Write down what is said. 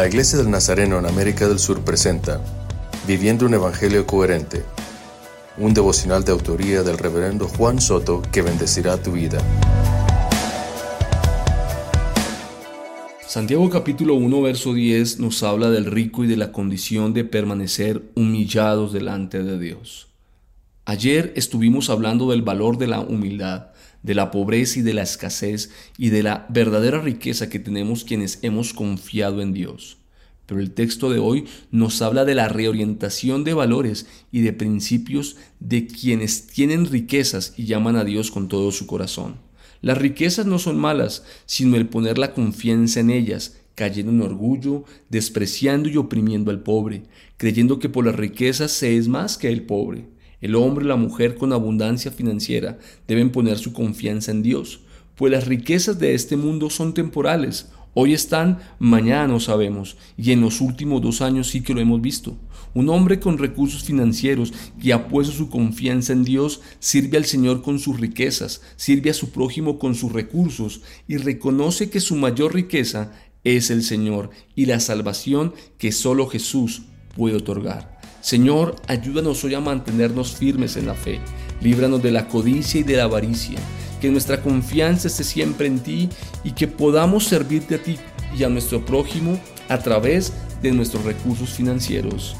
La Iglesia del Nazareno en América del Sur presenta Viviendo un Evangelio Coherente, un devocional de autoría del reverendo Juan Soto que bendecirá tu vida. Santiago capítulo 1 verso 10 nos habla del rico y de la condición de permanecer humillados delante de Dios. Ayer estuvimos hablando del valor de la humildad, de la pobreza y de la escasez y de la verdadera riqueza que tenemos quienes hemos confiado en Dios. Pero el texto de hoy nos habla de la reorientación de valores y de principios de quienes tienen riquezas y llaman a Dios con todo su corazón. Las riquezas no son malas, sino el poner la confianza en ellas, cayendo en orgullo, despreciando y oprimiendo al pobre, creyendo que por las riquezas se es más que el pobre. El hombre y la mujer con abundancia financiera deben poner su confianza en Dios, pues las riquezas de este mundo son temporales. Hoy están, mañana no sabemos, y en los últimos dos años sí que lo hemos visto. Un hombre con recursos financieros que ha puesto su confianza en Dios sirve al Señor con sus riquezas, sirve a su prójimo con sus recursos y reconoce que su mayor riqueza es el Señor y la salvación que solo Jesús puede otorgar. Señor, ayúdanos hoy a mantenernos firmes en la fe, líbranos de la codicia y de la avaricia, que nuestra confianza esté siempre en ti y que podamos servirte a ti y a nuestro prójimo a través de nuestros recursos financieros.